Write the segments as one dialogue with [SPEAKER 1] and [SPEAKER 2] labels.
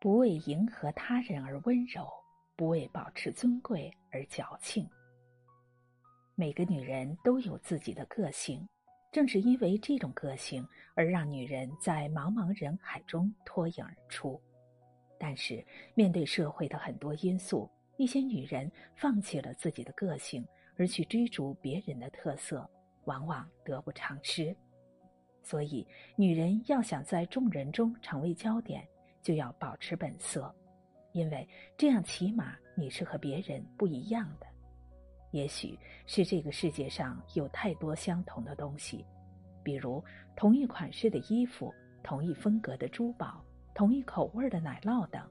[SPEAKER 1] 不为迎合他人而温柔，不为保持尊贵而矫情。每个女人都有自己的个性，正是因为这种个性，而让女人在茫茫人海中脱颖而出。但是，面对社会的很多因素，一些女人放弃了自己的个性，而去追逐别人的特色，往往得不偿失。所以，女人要想在众人中成为焦点，就要保持本色，因为这样起码你是和别人不一样的。也许是这个世界上有太多相同的东西，比如同一款式的衣服、同一风格的珠宝、同一口味的奶酪等，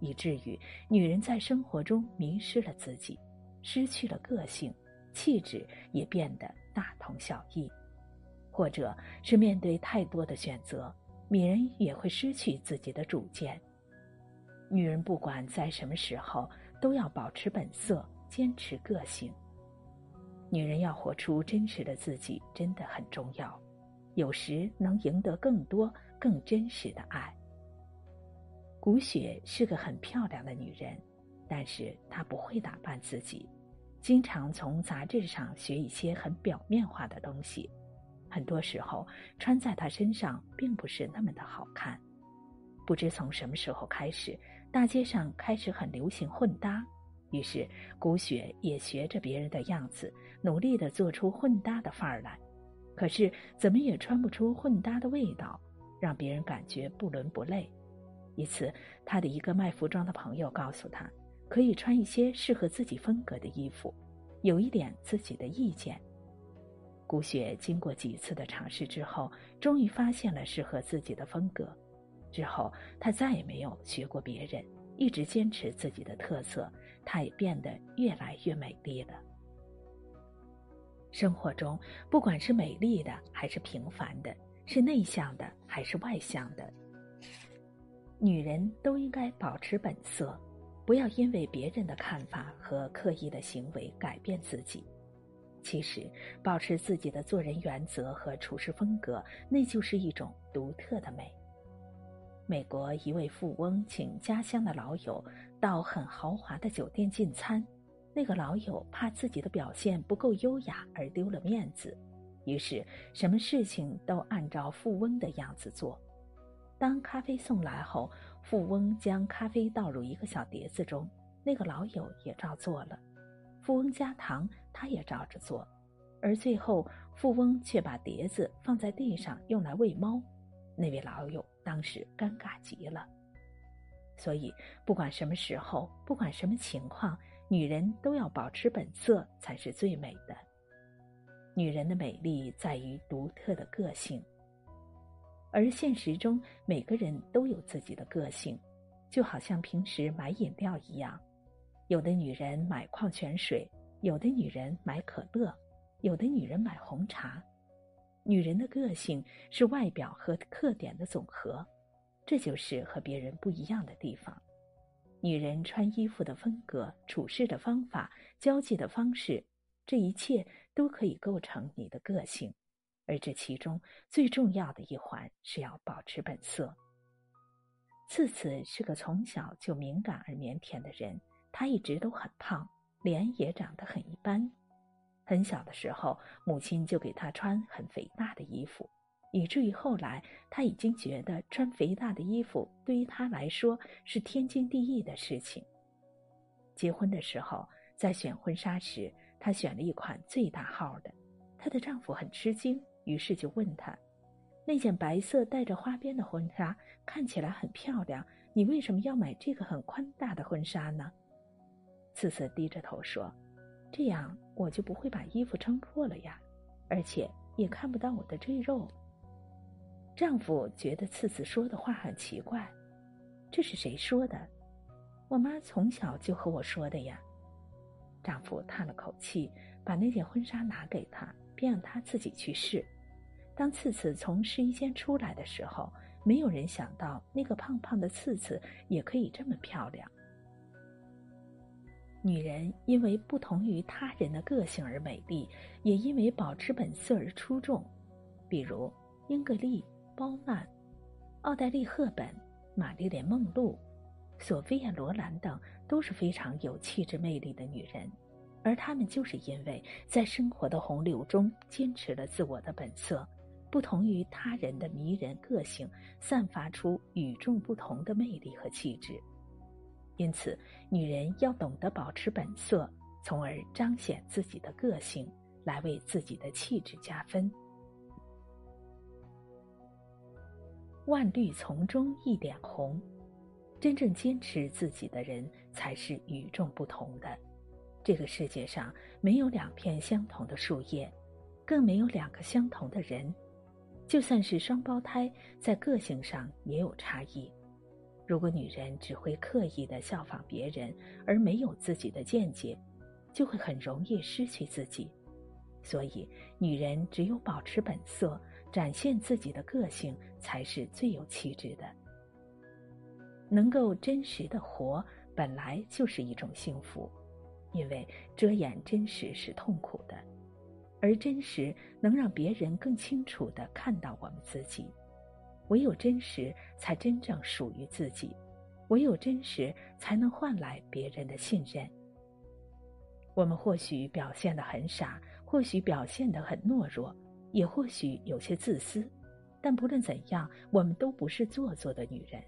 [SPEAKER 1] 以至于女人在生活中迷失了自己，失去了个性，气质也变得大同小异。或者是面对太多的选择，女人也会失去自己的主见。女人不管在什么时候，都要保持本色。坚持个性，女人要活出真实的自己，真的很重要。有时能赢得更多、更真实的爱。古雪是个很漂亮的女人，但是她不会打扮自己，经常从杂志上学一些很表面化的东西，很多时候穿在她身上并不是那么的好看。不知从什么时候开始，大街上开始很流行混搭。于是，古雪也学着别人的样子，努力的做出混搭的范儿来。可是，怎么也穿不出混搭的味道，让别人感觉不伦不类。一次，他的一个卖服装的朋友告诉他，可以穿一些适合自己风格的衣服，有一点自己的意见。古雪经过几次的尝试之后，终于发现了适合自己的风格。之后，她再也没有学过别人。一直坚持自己的特色，她也变得越来越美丽了。生活中，不管是美丽的还是平凡的，是内向的还是外向的，女人都应该保持本色，不要因为别人的看法和刻意的行为改变自己。其实，保持自己的做人原则和处事风格，那就是一种独特的美。美国一位富翁请家乡的老友到很豪华的酒店进餐，那个老友怕自己的表现不够优雅而丢了面子，于是什么事情都按照富翁的样子做。当咖啡送来后，富翁将咖啡倒入一个小碟子中，那个老友也照做了。富翁加糖，他也照着做，而最后富翁却把碟子放在地上用来喂猫。那位老友当时尴尬极了，所以不管什么时候，不管什么情况，女人都要保持本色才是最美的。女人的美丽在于独特的个性，而现实中每个人都有自己的个性，就好像平时买饮料一样，有的女人买矿泉水，有的女人买可乐，有的女人买红茶。女人的个性是外表和特点的总和，这就是和别人不一样的地方。女人穿衣服的风格、处事的方法、交际的方式，这一切都可以构成你的个性。而这其中最重要的一环是要保持本色。次次是个从小就敏感而腼腆的人，她一直都很胖，脸也长得很一般。很小的时候，母亲就给她穿很肥大的衣服，以至于后来她已经觉得穿肥大的衣服对于她来说是天经地义的事情。结婚的时候，在选婚纱时，她选了一款最大号的。她的丈夫很吃惊，于是就问她：“那件白色带着花边的婚纱看起来很漂亮，你为什么要买这个很宽大的婚纱呢？”次次低着头说。这样我就不会把衣服撑破了呀，而且也看不到我的赘肉。丈夫觉得次次说的话很奇怪，这是谁说的？我妈从小就和我说的呀。丈夫叹了口气，把那件婚纱拿给她，便让她自己去试。当次次从试衣间出来的时候，没有人想到那个胖胖的次次也可以这么漂亮。女人因为不同于他人的个性而美丽，也因为保持本色而出众。比如英格丽·褒曼、奥黛丽·赫本、玛丽莲·梦露、索菲亚·罗兰等都是非常有气质魅力的女人，而她们就是因为在生活的洪流中坚持了自我的本色，不同于他人的迷人个性，散发出与众不同的魅力和气质。因此，女人要懂得保持本色，从而彰显自己的个性，来为自己的气质加分。万绿丛中一点红，真正坚持自己的人才是与众不同的。这个世界上没有两片相同的树叶，更没有两个相同的人。就算是双胞胎，在个性上也有差异。如果女人只会刻意的效仿别人，而没有自己的见解，就会很容易失去自己。所以，女人只有保持本色，展现自己的个性，才是最有气质的。能够真实的活，本来就是一种幸福，因为遮掩真实是痛苦的，而真实能让别人更清楚的看到我们自己。唯有真实，才真正属于自己；唯有真实，才能换来别人的信任。我们或许表现的很傻，或许表现的很懦弱，也或许有些自私，但不论怎样，我们都不是做作的女人。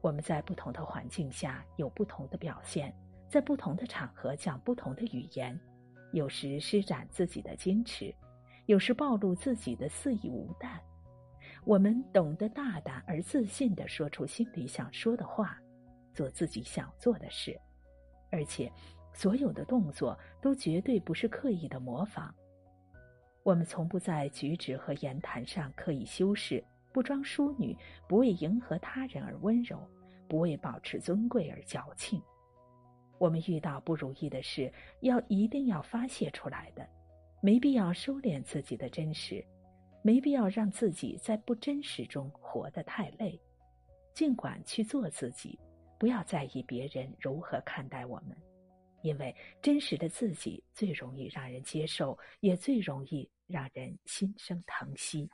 [SPEAKER 1] 我们在不同的环境下有不同的表现，在不同的场合讲不同的语言，有时施展自己的矜持，有时暴露自己的肆意无惮。我们懂得大胆而自信地说出心里想说的话，做自己想做的事，而且所有的动作都绝对不是刻意的模仿。我们从不在举止和言谈上刻意修饰，不装淑女，不为迎合他人而温柔，不为保持尊贵而矫情。我们遇到不如意的事，要一定要发泄出来的，没必要收敛自己的真实。没必要让自己在不真实中活得太累，尽管去做自己，不要在意别人如何看待我们，因为真实的自己最容易让人接受，也最容易让人心生疼惜。